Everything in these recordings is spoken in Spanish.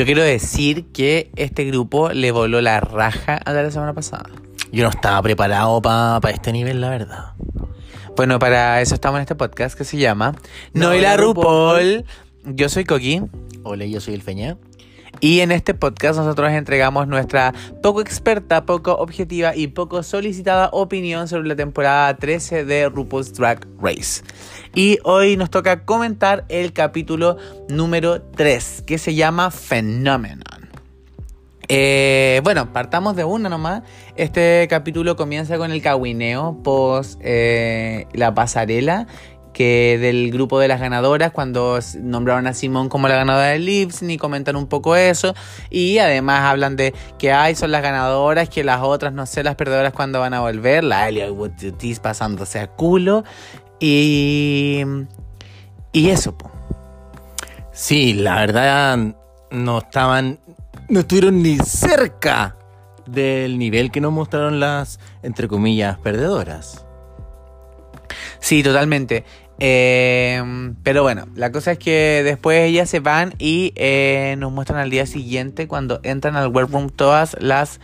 Yo quiero decir que este grupo le voló la raja a la semana pasada. Yo no estaba preparado para este nivel, la verdad. Bueno, para eso estamos en este podcast que se llama No y la RuPaul. Yo soy Coqui. Hola, yo soy el Feña. Y en este podcast nosotros entregamos nuestra poco experta, poco objetiva y poco solicitada opinión sobre la temporada 13 de RuPaul's Drag Race. Y hoy nos toca comentar el capítulo número 3, que se llama Phenomenon. Eh, bueno, partamos de una nomás. Este capítulo comienza con el caguineo post eh, la pasarela que del grupo de las ganadoras cuando nombraron a Simón como la ganadora del Lipsyn y comentan un poco eso y además hablan de que hay son las ganadoras que las otras no sé las perdedoras cuando van a volver la Elia Woodtis pasándose a culo y y eso po. sí la verdad no estaban no estuvieron ni cerca del nivel que nos mostraron las entre comillas perdedoras Sí, totalmente. Eh, pero bueno, la cosa es que después ellas se van y eh, nos muestran al día siguiente cuando entran al workroom todas las,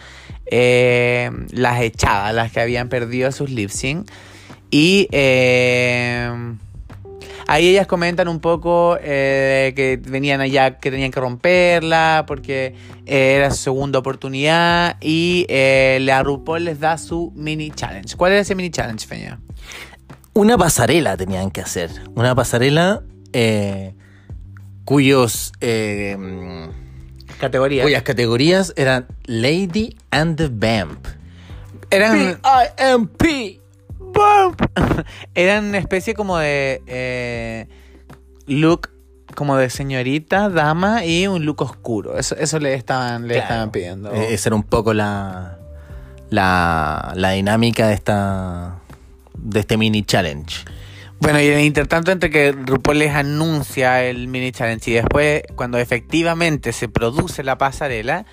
eh, las echadas, las que habían perdido sus lip sync. Y ahí ellas comentan un poco que venían allá, que tenían que romperla porque era su segunda oportunidad. Y la RuPaul les da su mini challenge. ¿Cuál era ese mini challenge, Feña? Una pasarela tenían que hacer. Una pasarela eh, cuyos. Eh, categorías. Cuyas categorías eran Lady and the Vamp. Eran. P-I-M-P. Vamp. eran una especie como de. Eh, look como de señorita, dama y un look oscuro. Eso, eso le estaban, le estaban pidiendo. Esa era un poco la, la, la dinámica de esta de este mini challenge. Bueno, y en el intertanto entre que RuPaul les anuncia el mini challenge y después cuando efectivamente se produce la pasarela,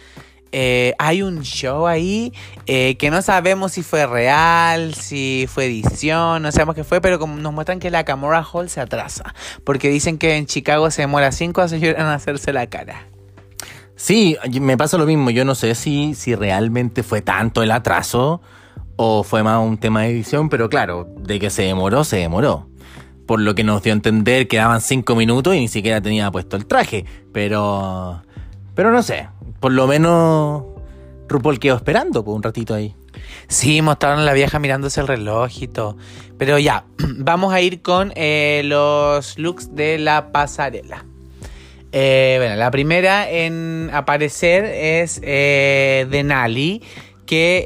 eh, hay un show ahí eh, que no sabemos si fue real, si fue edición, no sabemos qué fue, pero como nos muestran que la Camorra Hall se atrasa, porque dicen que en Chicago se demora cinco años en hacerse la cara. Sí, me pasa lo mismo, yo no sé si, si realmente fue tanto el atraso o fue más un tema de edición, pero claro, de que se demoró, se demoró. Por lo que nos dio a entender que daban cinco minutos y ni siquiera tenía puesto el traje. Pero. Pero no sé. Por lo menos. RuPaul quedó esperando por un ratito ahí. Sí, mostraron a la vieja mirándose el reloj y todo. Pero ya, vamos a ir con eh, los looks de la pasarela. Eh, bueno, la primera en aparecer es eh, Denali que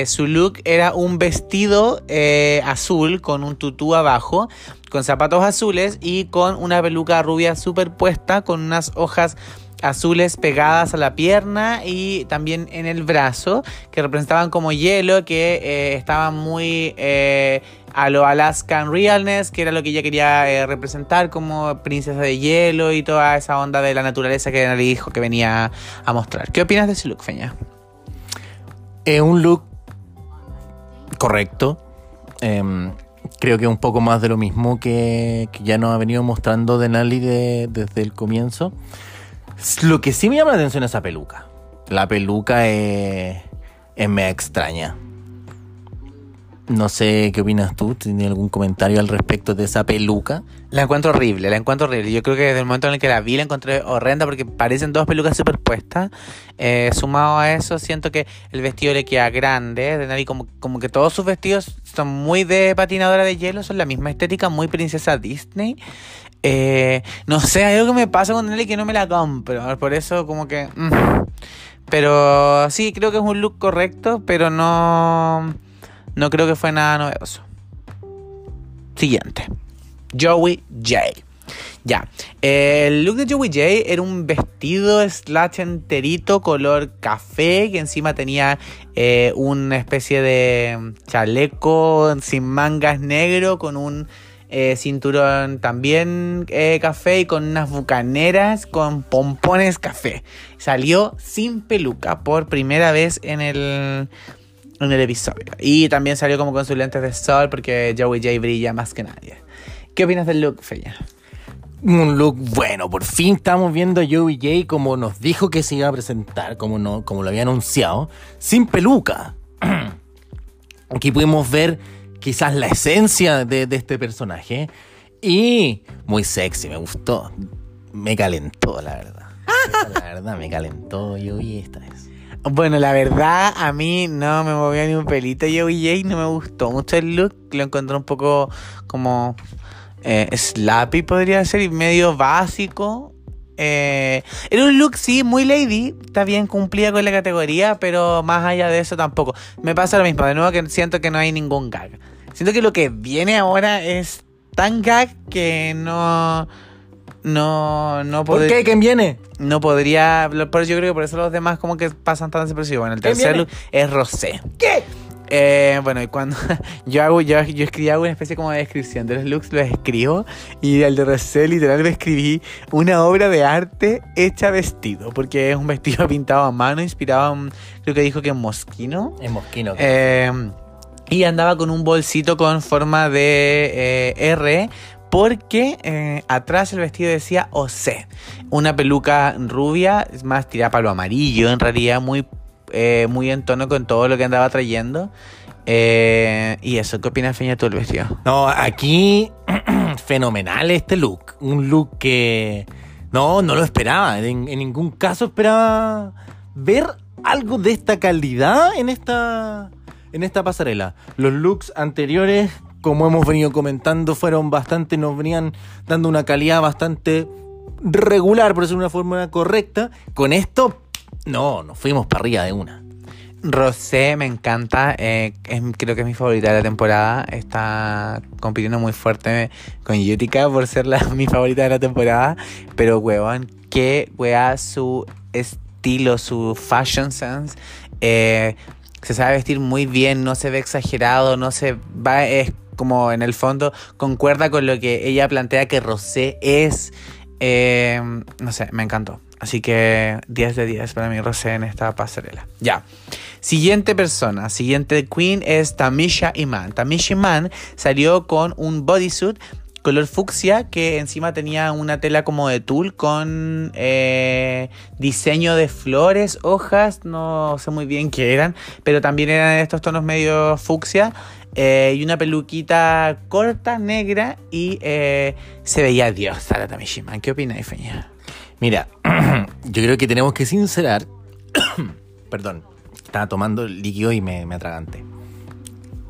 eh, su look era un vestido eh, azul con un tutú abajo, con zapatos azules y con una peluca rubia superpuesta con unas hojas azules pegadas a la pierna y también en el brazo, que representaban como hielo, que eh, estaban muy a lo Alaskan Realness, que era lo que ella quería representar como princesa de hielo y toda esa onda de la naturaleza que le dijo que venía a mostrar. ¿Qué opinas de ese look, Feña? Es un look correcto. Em, creo que un poco más de lo mismo que, ya nos ha venido mostrando Denali de, desde el comienzo. Lo que sí me llama la atención es esa peluca. La peluca es, mega extraña. No sé qué opinas tú, ¿tienes algún comentario al respecto de esa peluca? La encuentro horrible, la encuentro horrible. Yo creo que desde el momento en el que la vi la encontré horrenda porque parecen dos pelucas superpuestas. Eh, sumado a eso, siento que el vestido le queda grande. De nadie, como, que todos sus vestidos son muy de patinadora de hielo, son la misma estética, muy princesa Disney. Eh, no sé, hay algo que me pasa con Nelly que no me la compro. Por eso como que... Mm. Pero sí, creo que es un look correcto, pero no no creo que fue nada novedoso. Siguiente. Joey J. Ya. El look de Joey J era un vestido slash enterito color café que encima tenía eh, una especie de chaleco sin mangas negro con un eh, cinturón también eh, café y con unas bucaneras con pompones café. Salió sin peluca por primera vez en el en el episodio. Y también salió como con de sol porque Joey J brilla más que nadie. ¿Qué opinas del look, Feya? un look bueno. Por fin estamos viendo a Joey J como nos dijo que se iba a presentar, como, no, como lo había anunciado, sin peluca. Aquí pudimos ver quizás la esencia de, de este personaje. Y muy sexy, me gustó. Me calentó, la verdad. La verdad, me calentó Joey esta vez. Bueno, la verdad, a mí no me movía ni un pelito Joey J, no me gustó mucho el look, lo encontré un poco como eh, slappy podría ser y medio básico. Eh, era un look, sí, muy lady, está bien, cumplía con la categoría, pero más allá de eso tampoco. Me pasa lo mismo, de nuevo que siento que no hay ningún gag. Siento que lo que viene ahora es tan gag que no no, no ¿Por qué? ¿Quién viene? No podría. Por yo creo que por eso los demás como que pasan tan desapercibidos. Bueno, el tercer look es Rosé. ¿Qué? Eh, bueno, y cuando yo hago, yo, yo escribí una especie como de descripción de los looks, los escribo. Y el de Rosé literal me escribí una obra de arte hecha vestido. Porque es un vestido pintado a mano, inspirado en, creo que dijo que en mosquino. En mosquino. Eh, y andaba con un bolsito con forma de eh, R porque eh, atrás el vestido decía OC. Una peluca rubia, es más tirada para lo amarillo, en realidad muy, eh, muy en tono con todo lo que andaba trayendo. Eh, y eso, ¿qué opinas, Feña, tú el vestido? No, aquí fenomenal este look. Un look que no, no lo esperaba. En, en ningún caso esperaba ver algo de esta calidad en esta, en esta pasarela. Los looks anteriores como hemos venido comentando, fueron bastante, nos venían dando una calidad bastante regular, por decirlo de una forma correcta. Con esto, no, nos fuimos para arriba de una. Rosé me encanta, eh, creo que es mi favorita de la temporada. Está compitiendo muy fuerte con Yutica por ser mi favorita de la temporada. Pero, huevón, qué wea su estilo, su fashion sense. Eh, se sabe vestir muy bien, no se ve exagerado, no se va, es como en el fondo concuerda con lo que ella plantea que Rosé es. Eh, no sé, me encantó. Así que 10 de 10 para mí Rosé en esta pasarela. Ya. Siguiente persona, siguiente queen es Tamisha Iman. Tamisha Iman salió con un bodysuit color fucsia que encima tenía una tela como de tul con eh, diseño de flores, hojas, no sé muy bien qué eran, pero también eran estos tonos medio fucsia. Eh, y una peluquita corta, negra, y eh, se veía Dios la Tamishima. ¿Qué opinas, Feña? Mira, yo creo que tenemos que sincerar. Perdón, estaba tomando líquido y me, me atraganté.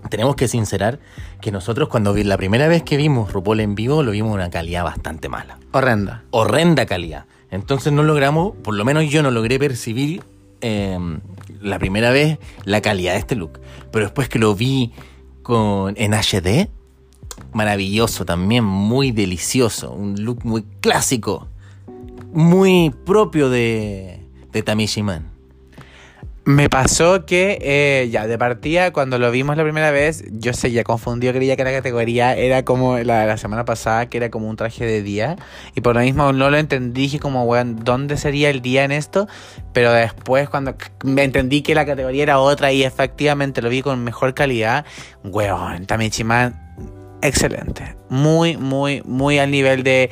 Tenemos que sincerar que nosotros cuando vi, la primera vez que vimos RuPaul en vivo lo vimos en una calidad bastante mala. Horrenda. Horrenda calidad. Entonces no logramos, por lo menos yo no logré percibir eh, la primera vez la calidad de este look. Pero después que lo vi con, en HD. Maravilloso también, muy delicioso. Un look muy clásico. Muy propio de, de Tamishiman. Me pasó que eh, ya de partida, cuando lo vimos la primera vez, yo seguía confundido, creía que la categoría era como la de la semana pasada, que era como un traje de día. Y por lo mismo no lo entendí, dije como, weón, ¿dónde sería el día en esto? Pero después cuando me entendí que la categoría era otra y efectivamente lo vi con mejor calidad, weón, Tamichiman, excelente. Muy, muy, muy al nivel de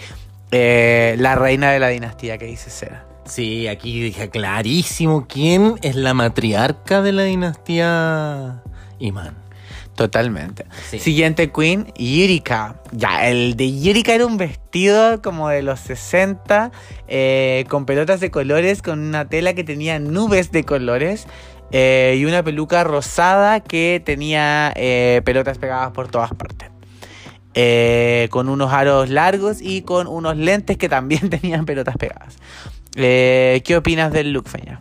eh, la reina de la dinastía que dice ser. Sí, aquí dije clarísimo quién es la matriarca de la dinastía Iman. Totalmente. Sí. Siguiente queen, Yurika. Ya, el de Yurika era un vestido como de los 60, eh, con pelotas de colores, con una tela que tenía nubes de colores. Eh, y una peluca rosada que tenía eh, pelotas pegadas por todas partes. Eh, con unos aros largos y con unos lentes que también tenían pelotas pegadas. Eh, ¿Qué opinas del look, Feña?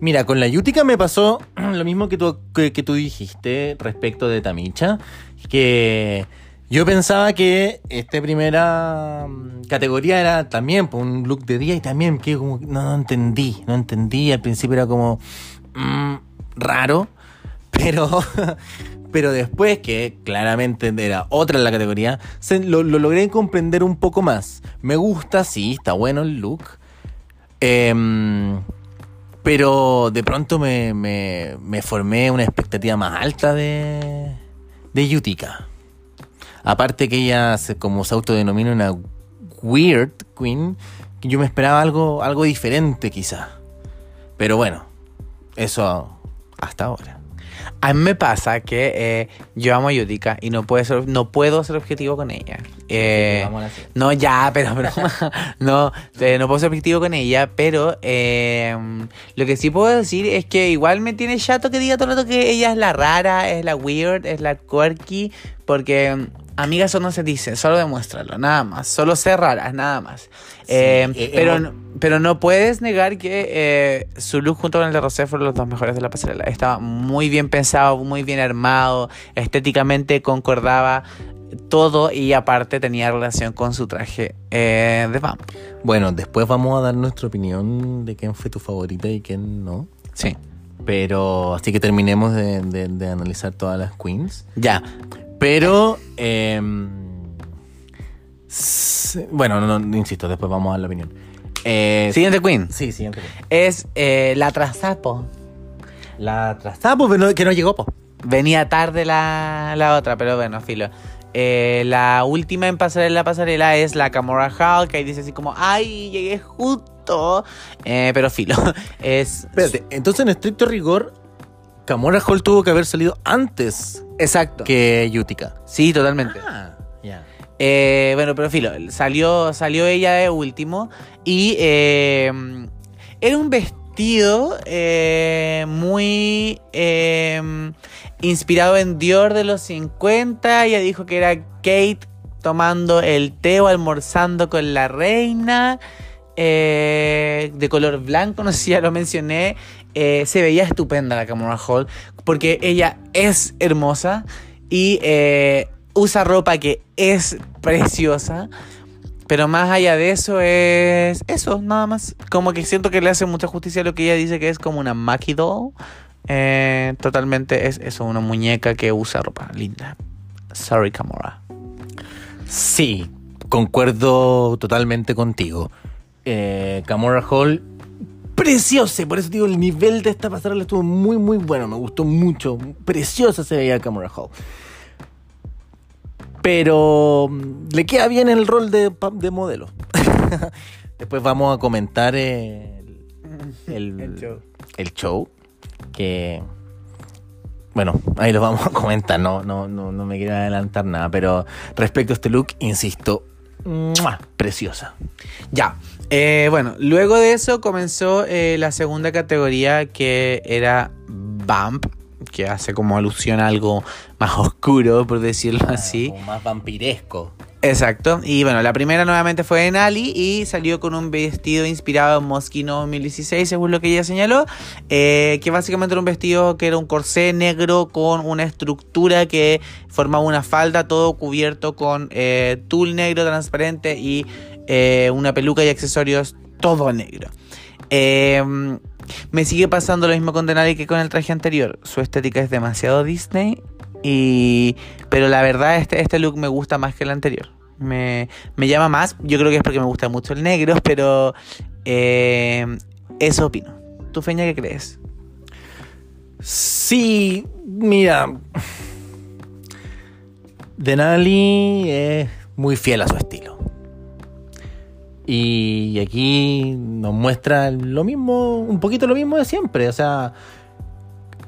Mira, con la Yutica me pasó lo mismo que tú, que, tú dijiste respecto de Tamicha, que yo pensaba que esta primera mm, categoría era también pues, un look de día y también que como no, no entendí, no entendí, al principio era como mmm, raro, pero pero después que claramente era otra en la categoría, lo, logré comprender un poco más. Me gusta, sí, está bueno el look. Eh, pero de pronto me, formé una expectativa más alta de, de Yutica. Aparte que ella, se, como se autodenomina una weird queen que yo me esperaba algo, algo diferente quizá. Pero bueno, eso hasta ahora. A mí me pasa que eh, yo amo a Yutika y no, puedo ser, no puedo ser objetivo con ella. Eh, Vamos no, ya, pero broma. no, eh, no puedo ser objetivo con ella, pero eh, lo que sí puedo decir es que igual me tiene chato que diga todo el rato que ella es la rara, es la weird, es la quirky, porque mm, amiga eso no se dice, solo demuéstralo, nada más, solo ser rara, nada más. Eh, eh, pero, hemos- no- pero no puedes negar que eh, su look junto con el de Rosé fueron los dos mejores de la pasarela. Estaba muy bien pensado, muy bien armado, estéticamente concordaba todo y aparte tenía relación con su traje eh, de vamp. Bueno, después vamos a dar nuestra opinión de quién fue tu favorita y quién no. Sí. Pero así que terminemos de, de- de analizar todas las queens. Ya. Pero, em, bueno, no, no, insisto, después vamos a la opinión. Eh, Siguiente queen. Sí, siguiente. Es eh, la Trazapo. La pero no- que no llegó, po. Venía tarde la, la otra, pero bueno, filo. Eh, la última en pasar en la pasarela es la Camora Hall, que ahí dice así como, ay, llegué justo. Eh, pero filo. Es. Espérate, entonces en estricto rigor, Camora Hall tuvo que haber salido antes Exacto. que Yutica. Sí, totalmente. Ah, ya. Eh, bueno, pero filo, salió, salió ella de último y eh, era un vestido eh, muy eh, inspirado en Dior de los 50. Ella dijo que era Kate tomando el té o almorzando con la reina. eh, de color blanco, no sé si ya lo mencioné. Eh, se veía estupenda la Camora Hall porque ella es hermosa y eh, usa ropa que es preciosa. Pero más allá de eso es eso, nada más. Como que siento que le hace mucha justicia a lo que ella dice que es como una Maki doll. Eh, totalmente es eso, una muñeca que usa ropa linda. Sorry, Camora. Sí, concuerdo totalmente contigo. Eh, Hall, preciosa, y por eso digo, el nivel de esta pasarela estuvo muy, muy bueno, me gustó mucho, preciosa se veía Camora Hall. Pero mm, le queda bien el rol de, de modelo. Después vamos a comentar el, el- El show. el show, que bueno, ahí lo vamos a comentar, no, no, no, no me quiero adelantar nada, pero respecto a este look, insisto, ¡mua! preciosa. Ya. Eh, bueno, luego de eso comenzó eh, la segunda categoría que era Vamp, que hace como alusión a algo más oscuro, por decirlo así. Como más vampiresco. Exacto. Y bueno, la primera nuevamente fue en Ali y salió con un vestido inspirado en Moschino 2016, según lo que ella señaló. eh, que básicamente era un vestido que era un corsé negro con una estructura que formaba una falda, todo cubierto con eh, tul negro transparente y eh, una peluca y accesorios, todo negro. Eh, me sigue pasando lo mismo con Denali que con el traje anterior. Su estética es demasiado Disney. Y, pero la verdad, este, este look me gusta más que el anterior. Me, me llama más. Yo creo que es porque me gusta mucho el negro, pero eh, eso opino. ¿Tú, Feña, qué crees? Sí, mira. Denali es muy fiel a su estilo. Y aquí nos muestra lo mismo, un poquito lo mismo de siempre. O sea,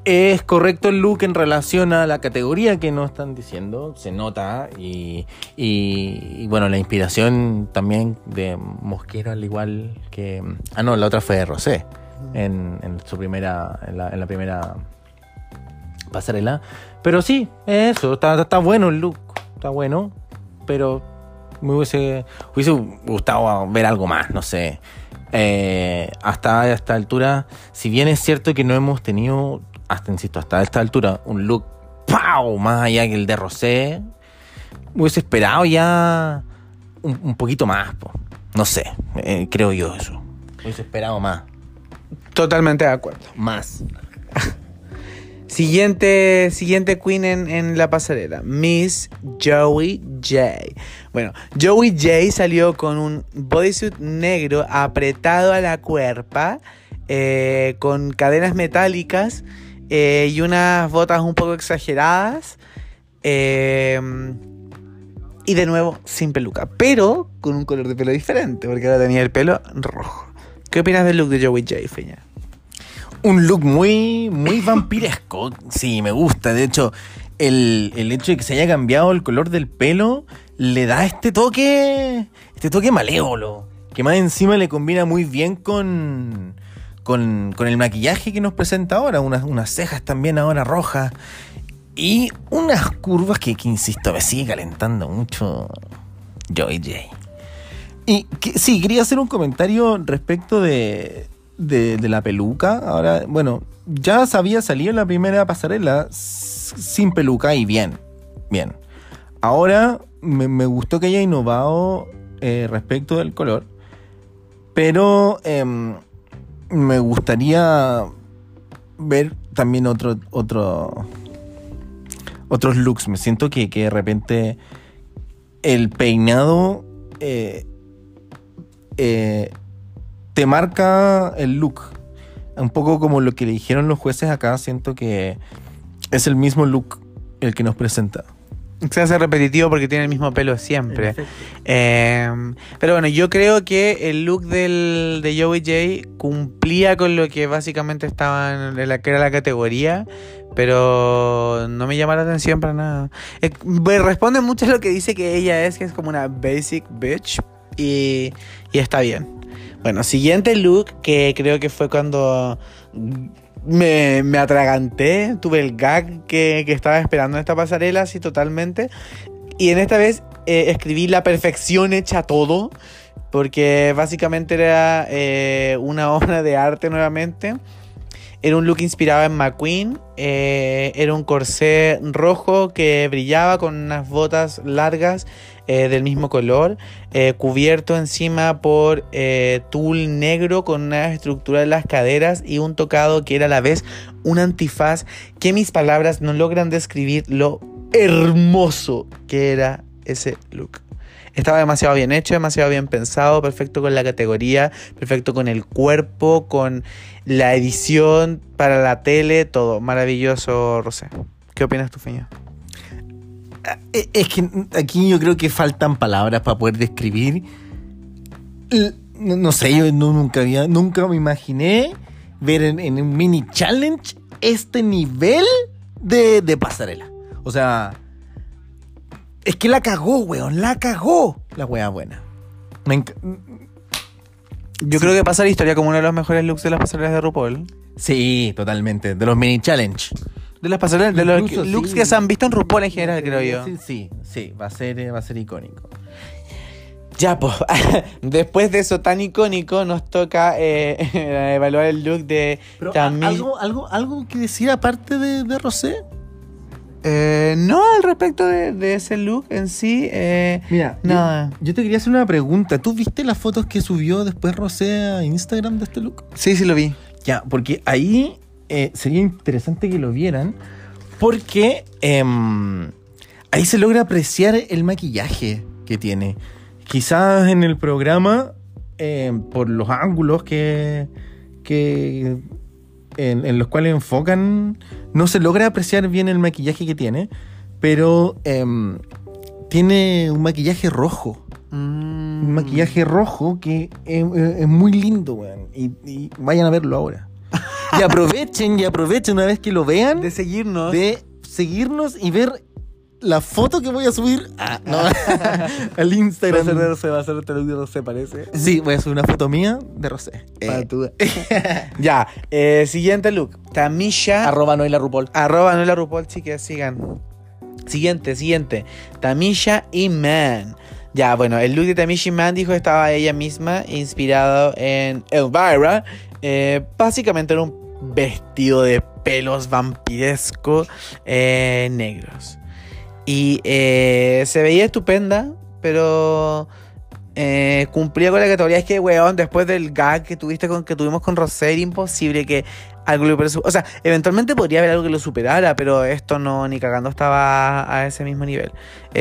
es correcto el look en relación a la categoría que nos están diciendo. Se nota. Y, y- y bueno, la inspiración también de Mosquero, al igual que. Ah, no, la otra fue de Rosé. En, en su primera. En la, en la primera pasarela. Pero sí, eso, está, bueno el look, está bueno, pero me hubiese, hubiese gustado ver algo más, no sé. Eh, hasta esta altura, si bien es cierto que no hemos tenido, hasta insisto, hasta esta altura, un look ¡pau! más allá que el de Rosé, hubiese esperado ya un, un poquito más, po. no sé, eh, creo yo eso. Hubiese esperado más, Totalmente de acuerdo. más. Siguiente, siguiente queen en, en la pasarela, Miss Joey J. Bueno, Joey J salió con un bodysuit negro apretado a la cuerpa, eh, con cadenas metálicas eh, y unas botas un poco exageradas. eh, Y de nuevo, sin peluca, pero con un color de pelo diferente, porque ahora tenía el pelo rojo. ¿Qué opinas del look de Joey J, Feña? Un look muy, muy vampiresco. Sí, me gusta. De hecho, el, el hecho de que se haya cambiado el color del pelo le da este toque, este toque malévolo, que más encima le combina muy bien con, con, el maquillaje que nos presenta ahora, unas, cejas también ahora rojas y unas curvas que, que, insisto, me sigue calentando mucho Joy J. Y que, sí, quería hacer un comentario respecto de, la peluca. Ahora, bueno, ya sabía salido en la primera pasarela sin peluca y bien, bien. Ahora me, gustó que haya innovado eh, respecto del color, pero eh, me gustaría ver también otro, otro, otros looks. Me siento que, que de repente el peinado eh, eh, te marca el look. Un poco como lo que le dijeron los jueces acá, siento que es el mismo look el que nos presenta. Se hace repetitivo porque tiene el mismo pelo siempre. Eh, pero bueno, yo creo que el look del, de Joey J cumplía con lo que básicamente estaba en la que era la categoría, pero no me llama la atención para nada. Eh, responde mucho a lo que dice que ella es, que es como una basic bitch, y, y está bien. Bueno, siguiente look que creo que fue cuando me, me, atraganté, tuve el gag que, que, estaba esperando en esta pasarela, así totalmente. Y en esta vez eh, escribí la perfección hecha todo, porque básicamente era eh, una obra de arte nuevamente. Era un look inspirado en McQueen. Eh, era un corsé rojo que brillaba con unas botas largas eh, del mismo color. Eh, cubierto encima por eh, tul negro con una estructura de las caderas y un tocado que era a la vez un antifaz que mis palabras no logran describir lo hermoso que era ese look. Estaba demasiado bien hecho, demasiado bien pensado, perfecto con la categoría, perfecto con el cuerpo, con la edición para la tele, todo. Maravilloso, Rosé. ¿Qué opinas tú, Feña? Es que aquí yo creo que faltan palabras para poder describir. No, no sé, yo no, nunca había, nunca me imaginé ver en, en un mini challenge este nivel de, de pasarela. O sea, es que la cagó, weón. La cagó. La wea buena. Me Yo sí. creo que pasa la historia como uno de los mejores looks de las pasarelas de RuPaul. Sí, totalmente. De los mini challenge. De las pasarelas, de los Incluso, looks sí. que se han visto en RuPaul en general, creo yo. Sí, sí, sí. Va a ser, va a ser icónico. Ya, pues, después de eso tan icónico, nos toca eh, evaluar el look de Pero, ¿algo, algo, ¿Algo que decir aparte de, de Rosé? Eh, no, al respecto de, de, ese look en sí. Eh, Mira, nada. Yo, yo, te quería hacer una pregunta. ¿Tú viste las fotos que subió después Rosé a Instagram de este look? Sí, sí lo vi. Ya, porque ahí eh, sería interesante que lo vieran. Porque ahí se logra apreciar el maquillaje que tiene. Quizás en el programa, por los ángulos que, que en, en, los cuales enfocan, no se logra apreciar bien el maquillaje que tiene, pero eh, tiene un maquillaje rojo. Mm. Un maquillaje rojo que es, es muy lindo, weón. Y, y, vayan a verlo ahora. Y aprovechen, y aprovechen una vez que lo vean. De seguirnos. De seguirnos y ver la foto que voy a subir ah, no, al Instagram. Va a ser de Rosé, va a ser de de Rosé, parece. Sí, voy a subir una foto mía de Rosé. Para eh. ya, eh, siguiente look. Tamisha. Arroba Noela Rupol. Arroba Noela Rupol, chicas, sigan. Siguiente, siguiente. Tamisha y Man. Ya, bueno, el look de Tamisha y Man dijo que estaba ella misma inspirado en Elvira. Eh, básicamente era un vestido de pelos vampiresco eh, negros. Y eh, se veía estupenda, pero cumplía con la categoría. Es que, weón, después del gag que tuviste con que tuvimos con Rosé, era imposible que algo lo O sea, eventualmente podría haber algo que lo superara, pero esto no, ni cagando estaba a ese mismo nivel.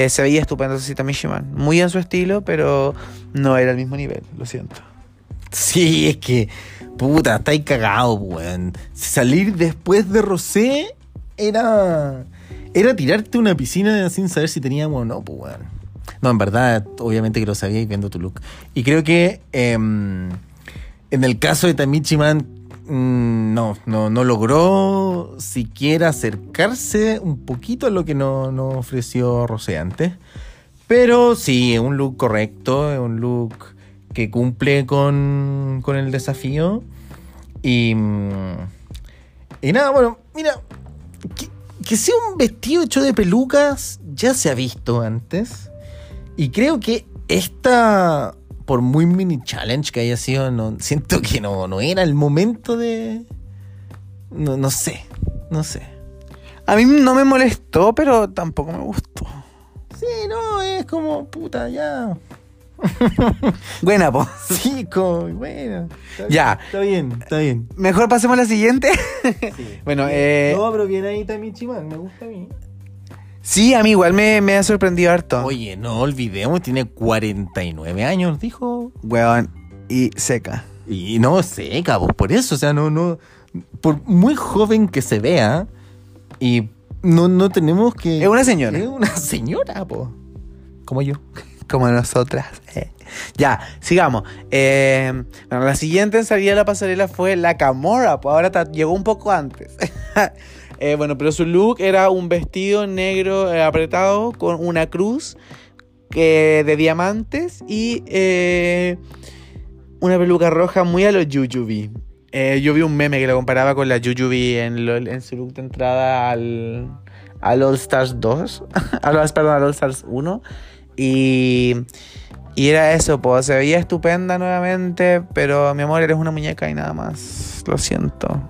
Se veía estupendo Cita Mishiman. Muy en su estilo, pero no era el mismo nivel, lo siento. Sí, es que, puta, está ahí cagado, weón. Salir después de Rosé era era tirarte una piscina sin saber si teníamos o no, pues, weón. No, en verdad, obviamente que lo sabíais viendo tu look. Y creo que em, en el caso de Tamichi Man, mm, no, no, no logró siquiera acercarse un poquito a lo que nos no ofreció Rosé antes. Pero sí, es un look correcto, es un look que cumple con, con el desafío. Y, y nada, bueno, mira, que, que sea un vestido hecho de pelucas ya se ha visto antes. Y creo que esta, por muy mini challenge que haya sido, no, siento que no, no era el momento de... No, no sé, no sé. A mí no me molestó, pero tampoco me gustó. Sí, no, es como, puta, ya. Buena, po. Sí, como, bueno. está Ya. Está bien, está bien. Mejor pasemos a la siguiente. Bueno, eh, No, pero bien ahí Tamichi Man, me gusta a mí. sí, a mí igual me, me ha sorprendido harto. Oye, no olvidemos, tiene 49 años, dijo. Weón, y seca. Y no sé, cabos, por eso, o sea, no, no. Por muy joven que se vea, y no, no tenemos que. Es una señora. Es una señora, po. Como yo. Como nosotras. Eh. Ya, sigamos. Eh, bueno, la siguiente en salir a la pasarela fue la Camorra, pues ahora llegó un poco antes. Eh, bueno, pero su look era un vestido negro apretado con una cruz de diamantes y una peluca roja muy a los Jujubi. Eh, yo vi un meme que lo comparaba con la Jujubi en, en su look de entrada al, al All Stars 2, a los, perdón, al All Stars 1. Y, y era eso, pues se veía estupenda nuevamente, pero mi amor, eres una muñeca y nada más. Lo siento.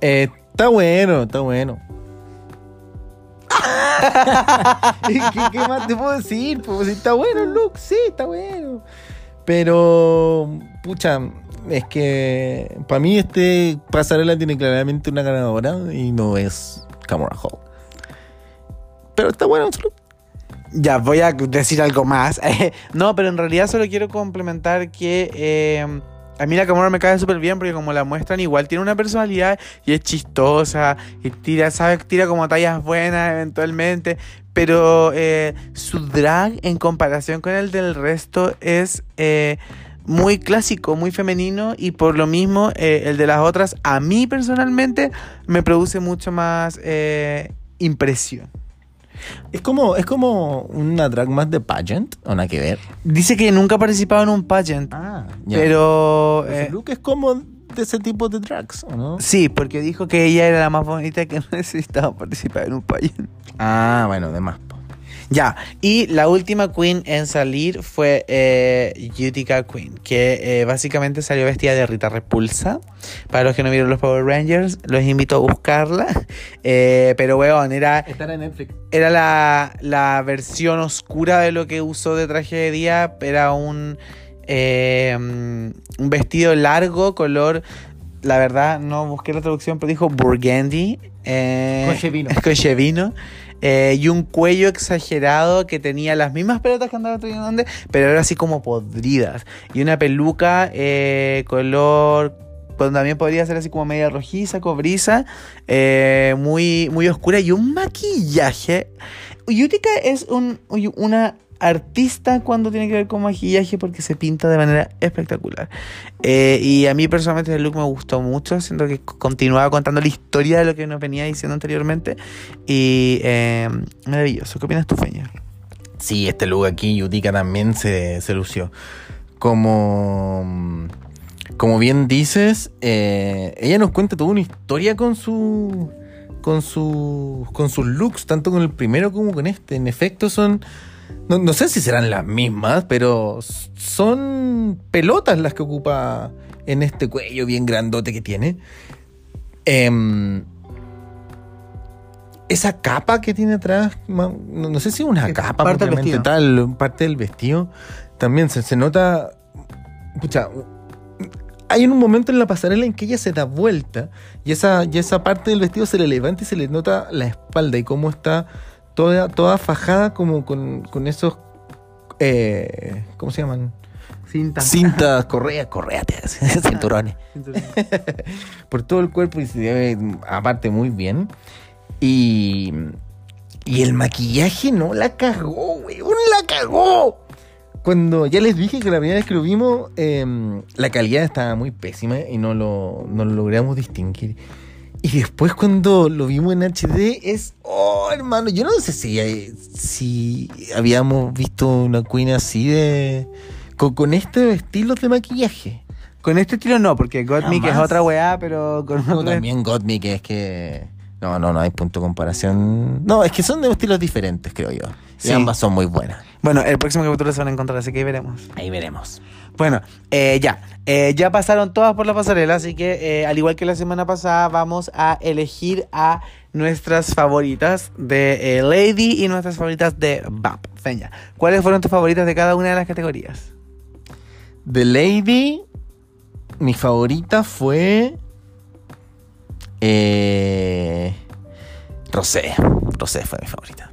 Eh, está bueno, está bueno. ¿Qué, qué más te puedo decir? Pues, está bueno el look, sí, está bueno. Pero, pucha, es que para mí este pasarela tiene claramente una ganadora y no es Camera Hall. Pero está bueno su look. Ya, voy a decir algo más. no, pero en realidad solo quiero complementar que eh, a mí la Camorra me cae súper bien porque como la muestran igual tiene una personalidad y es chistosa y tira, sabe, tira como tallas buenas eventualmente, pero eh, su drag en comparación con el del resto es... eh, muy clásico, muy femenino y por lo mismo eh, el de las otras a mí personalmente me produce mucho más impresión. Es como, es como una drag más de pageant, o nada que ver. Dice que nunca ha participado en un pageant, Ah, pero Su eh, look es como de ese tipo de drags, ¿o no? sí, porque dijo que ella era la más bonita que no necesitaba participar en un pageant. Ah, bueno, de más. Ya, y la última queen en salir fue eh, Utica Queen, que eh, básicamente salió vestida de Rita Repulsa. Para los que no vieron los Power Rangers, los invito a buscarla. Eh, pero, weón, era, en Netflix. era la, la versión oscura de lo que usó de traje de día. Era un, eh, un vestido largo, color. La verdad, no busqué la traducción, pero dijo burgundy. Eh, eh, y un cuello exagerado que tenía las mismas pelotas que andaba trayendo antes, pero era así como podridas. Y una peluca eh, color. También podría ser así como media rojiza, cobriza, eh, muy, muy oscura y un maquillaje. Utica es un, una artista cuando tiene que ver con maquillaje porque se pinta de manera espectacular. Eh, y a mí personalmente el look me gustó mucho, siento que continuaba contando la historia de lo que nos venía diciendo anteriormente. Y eh, maravilloso. ¿Qué opinas tú, Feña? Sí, este look aquí, Yutika también se, se lució. Como, como bien dices, eh, ella nos cuenta toda una historia con su, con su, con sus looks, tanto con el primero como con este. En efecto, son, no, no sé si serán las mismas, pero son pelotas las que ocupa en este cuello bien grandote que tiene. Em, esa capa que tiene atrás, no, no sé si es una Es capa, parte propiamente tal, parte del vestido, también se, se nota, pucha, hay un momento en la pasarela en que ella se da vuelta y esa, y esa parte del vestido se le levanta y se le nota la espalda y cómo está toda, toda fajada como con, con esos, eh, ¿cómo se llaman? Cinta. Cintas, correas, correas, cinturones por todo el cuerpo y se ve aparte muy bien. Y, Y el maquillaje no la cagó, weón, la cagó. Cuando ya les dije que la primera vez que lo vimos, em, la calidad estaba muy pésima y no lo, no lo logramos distinguir. Y después cuando lo vimos en HD es, oh hermano, yo no sé si, si habíamos visto una queen así de... Con, con este estilo de maquillaje. Con este estilo no, porque Gottmik es otra weá, pero con No, otro- también Gottmik es que... No, no, no hay punto de comparación. No, es que son de estilos diferentes, creo yo. Sí. Y ambas son muy buenas. Bueno, el próximo capítulo se van a encontrar, así que ahí veremos. Ahí veremos. Bueno, eh, ya. Eh, ya pasaron todas por la pasarela, así que eh, al igual que la semana pasada, vamos a elegir a nuestras favoritas de Lady y nuestras favoritas de Bump. Feña, ¿cuáles fueron tus favoritas de cada una de las categorías? The Lady, mi favorita fue. Eh, Rosé. Rosé fue mi favorita.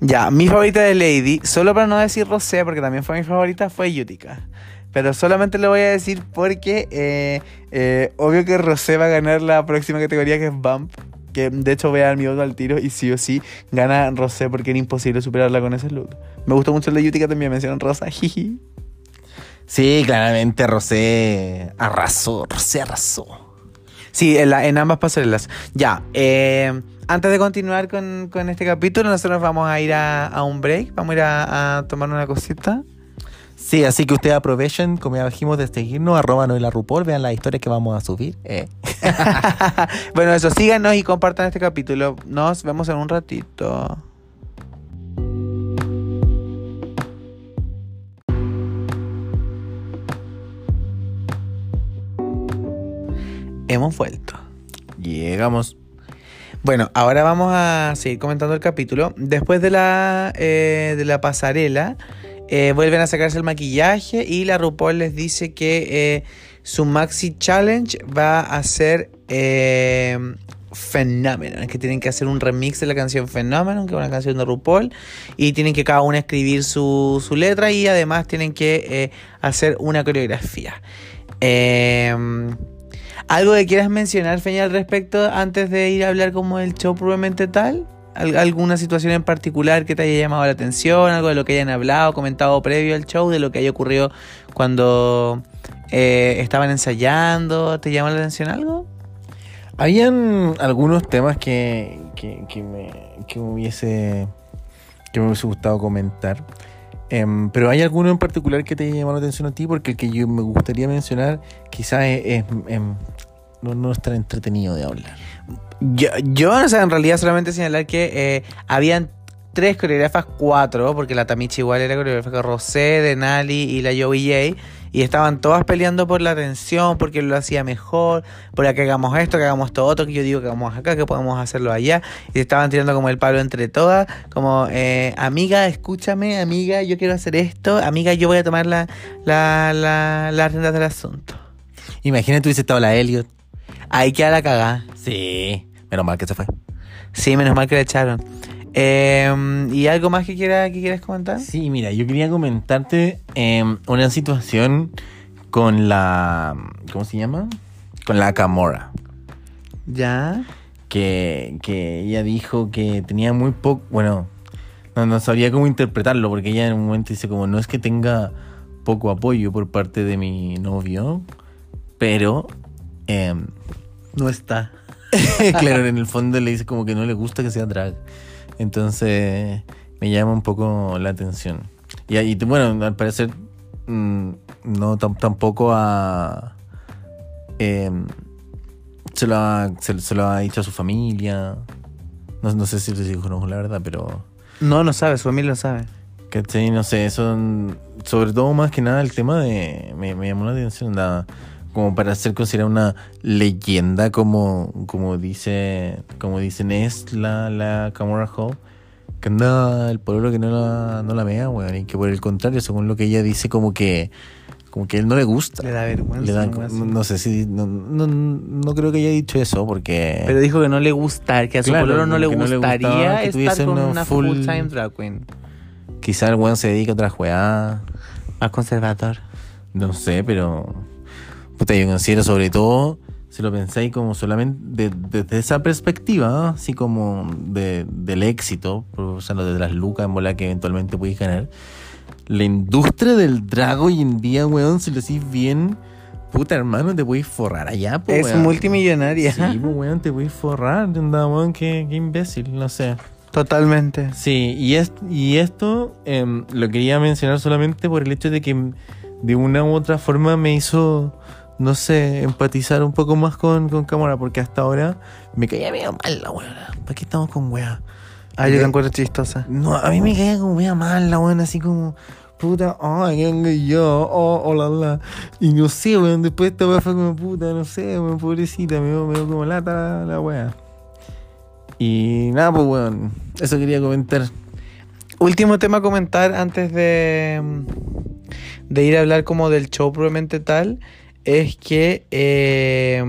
Ya, mi favorita de Lady, solo para no decir Rosé, porque también fue mi favorita, fue Yutica. Pero solamente lo voy a decir porque eh, eh, obvio que Rosé va a ganar la próxima categoría que es Bump. Que de hecho voy a dar mi voto al tiro y sí o sí gana Rosé porque era imposible superarla con ese look. Me gustó mucho el de Yutica también, mencionan Rosa, jiji. Sí, claramente Rosé arrasó. Rosé arrasó. Sí, en, la- en ambas pasarelas. Ya, eh, antes de continuar con, con este capítulo, nosotros vamos a ir a, a un break, vamos a ir a, a tomar una cosita. Sí, así que ustedes aprovechen, como ya dijimos, de seguirnos, arroba Noela Rupol, vean las historias que vamos a subir. Eh. bueno, eso, síganos y compartan este capítulo. Nos vemos en un ratito. Hemos vuelto. Llegamos. Bueno, ahora vamos a seguir comentando el capítulo. Después de la, eh, de la pasarela, eh, vuelven a sacarse el maquillaje y la RuPaul les dice que eh, su Maxi Challenge va a ser eh, Phenomenon. Que tienen que hacer un remix de la canción Phenomenon, que es una canción de RuPaul. Y tienen que cada una escribir su, su letra y además tienen que eh, hacer una coreografía. Eh, ¿Algo que quieras mencionar, Feña, al respecto antes de ir a hablar como del show probablemente tal? ¿Al- ¿Alguna situación en particular que te haya llamado la atención? ¿Algo de lo que hayan hablado, comentado previo al show? ¿De lo que haya ocurrido cuando eh, estaban ensayando? ¿Te llama la atención algo? Habían algunos temas que, que, me, que me hubiese que me hubiese gustado comentar. Em, pero hay alguno en particular que te haya llamado la atención a ti, porque el que yo me gustaría mencionar quizás es, es- no, no es tan entretenido de hablar. Yo, yo o sea, en realidad solamente señalar que eh, habían tres coreógrafas, cuatro, porque la Tamichi igual era coreógrafa, Rosé, Denali y la Joey J. Y estaban todas peleando por la atención, porque lo hacía mejor, por que hagamos esto, que hagamos todo otro, que yo digo que hagamos acá, que podemos hacerlo allá. Y estaban tirando como el palo entre todas, como, eh, amiga, escúchame, amiga, yo quiero hacer esto, amiga, yo voy a tomar la, la, la, las riendas del asunto. Imagínate hubiese estado la Elliot. Ahí queda la cagada. Sí, menos mal que se fue. Sí, menos mal que la echaron. Eh, ¿Y algo más que, quiera, que quieras comentar? Sí, mira, yo quería comentarte em, una situación con la. ¿Cómo se llama? Con la Camora. Ya. Que, que ella dijo que tenía muy poco. Bueno, no, no sabría cómo interpretarlo, porque ella en un momento dice, como, no es que tenga poco apoyo por parte de mi novio, pero. em, No está. claro, en el fondo le dice como que no le gusta que sea drag. Entonces me llama un poco la atención. Y, ahí, bueno, al parecer mm, no tam- tampoco ha... em, se, lo ha se, se lo ha dicho a su familia. No, no sé si les dijo no, la verdad, pero... No, no sabe, su familia lo sabe. ¿Cachai? No sé, mm, Sobre todo, más que nada, el tema de. Me, me llamó la atención, la- como para ser considerada una leyenda, como, como dice. Como dicen, es la, la Hall. Que anda el pueblo que no la, no la vea, weón. Y que por el contrario, según lo que ella dice, como que. Como que a él no le gusta. Le da vergüenza. Le dan- nomás. no, no sé si. No, no, no creo que haya dicho eso, porque. Pero dijo que no le gusta, que a su Claro, no le que no le gustaría que estar con una full- full-time drag queen. Quizá el weón se dedica a otra juega. Más conservador. No sé, pero. Puta, yo considero sobre todo si lo pensáis como solamente de- desde esa perspectiva, ¿no? así como de- del éxito, o sea, lo de las lucas en bola que eventualmente podéis ganar, la industria del drag hoy en día, weón, si lo decís bien, puta hermano, te podéis forrar allá, po, Es weón. multimillonaria. Sí, pues, weón, te podéis forrar, anda, weón, qué, qué imbécil, no sé. Totalmente. Sí, y, es, y esto em, lo quería mencionar solamente por el hecho de que de una u otra forma me hizo, no sé, empatizar un poco más con, con Cámara, porque hasta ahora me caía medio mal la weá. ¿Para qué estamos con weá? Ah, yo la encuentro chistosa. No, a mí me caía como medio mal la weá, así como, puta, ay, ¿qué vengo yo? Oh, oh, la, la. Y no sé, weón, después esta weá fue como, puta, no sé, weón, pobrecita, me dio, me dio como lata la, la weá. Y nada, pues weón, eso quería comentar. Último tema a comentar antes de, de ir a hablar como del show probablemente tal, es que eh,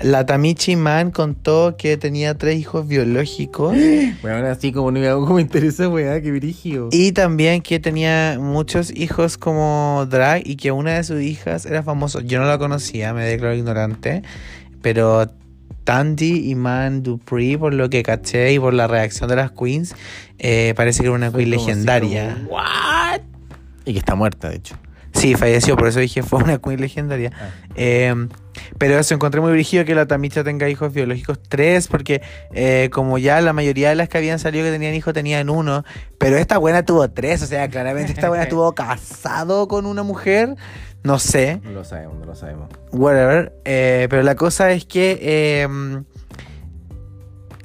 la Tamichi Man contó que tenía tres hijos biológicos Bueno, así como no me me interesa, weá, qué virigio. y también que tenía muchos hijos como drag y que una de sus hijas era famosa. Yo no la conocía, me declaro ignorante, pero Tandy y Man Dupree, por lo que caché y por la reacción de las queens, eh, parece que era una queen legendaria. ¿What? Y que está muerta, de hecho. Sí, falleció, por eso dije fue una queen legendaria. Eh, pero eso encontré muy brígido que la Tamicha tenga hijos biológicos tres, porque eh, como ya la mayoría de las que habían salido que tenían hijos tenían uno, pero esta buena tuvo tres, o sea, claramente esta buena estuvo casado con una mujer, no sé, No lo sabemos, no lo sabemos. whatever. eh, pero la cosa es que eh,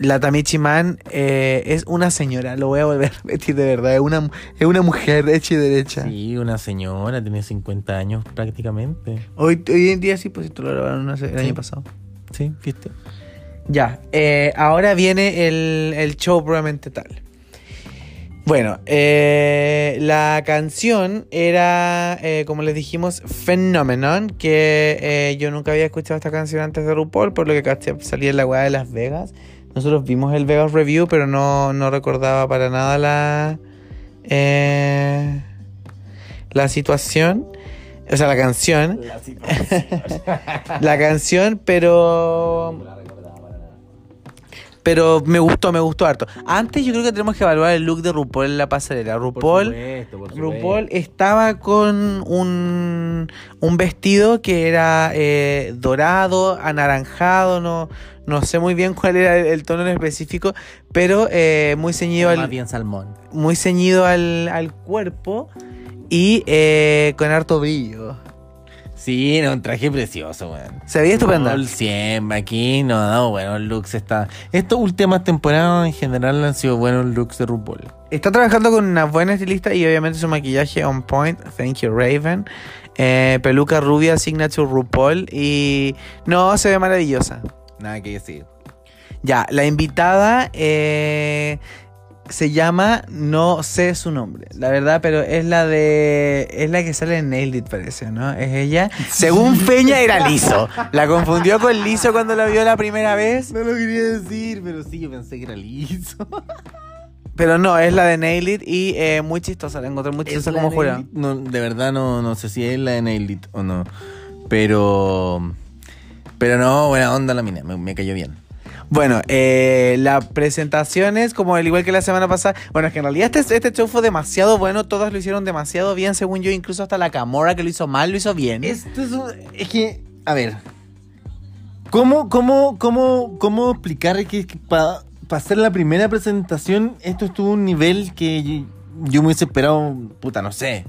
la Tamichi Man eh, es una señora, lo voy a volver a repetir de verdad, es una, es una mujer hecha y derecha. Sí, una señora, tiene 50 años prácticamente. Hoy, hoy en día sí, pues esto lo grabaron el Sí. año pasado. Sí, ¿viste? Ya, eh, ahora viene el, el show probablemente tal. Bueno, eh, la canción era, eh, como les dijimos, Phenomenon, que eh, yo nunca había escuchado esta canción antes de RuPaul, por lo que salía en la weá de Las Vegas. Nosotros vimos el Vegas Review, pero no, no recordaba para nada la, eh, la situación, o sea, la canción. la canción, pero. Pero me gustó, me gustó harto. Antes yo creo que tenemos que evaluar el look de RuPaul en la pasarela. RuPaul, RuPaul estaba con un, un vestido que era eh, dorado, anaranjado, no, no sé muy bien cuál era el, el tono en específico, pero eh, muy ceñido Más al, bien salmón. muy ceñido al, al cuerpo y eh, con harto brillo. Sí, era un traje precioso, weón. Se veía estupenda. No, siempre aquí no ha dado buenos looks. Está... Estas últimas temporadas en general han sido buenos looks de RuPaul. Está trabajando con una buena estilista y obviamente su maquillaje on point. Thank you, Raven. Eh, peluca rubia, signature RuPaul. Y no, se ve maravillosa. Nada que decir. Ya, la invitada eh, se llama, no sé su nombre, la verdad, pero es la de. Es la que sale en Nailed It, parece, ¿no? Es ella. Según Peña era liso. La confundió con liso cuando la vio la primera vez. No lo quería decir, pero sí, yo pensé que era liso. Pero no, es la de Nailed It y eh, muy chistosa. La encontré muy chistosa como. No, de verdad no, no sé si es la de Nailed It o no. Pero. Pero no, buena onda la mina, me, me cayó bien. Bueno, eh, la presentación es como al igual que la semana pasada. Bueno, es que en realidad este, este show fue demasiado bueno. Todas lo hicieron demasiado bien, según yo. Incluso hasta la Camora que lo hizo mal, lo hizo bien. Esto es, un- es que, a ver. ¿Cómo, cómo, cómo, cómo explicar que, para hacer la primera presentación esto estuvo a un nivel que yo, yo me hubiese esperado, puta, no sé.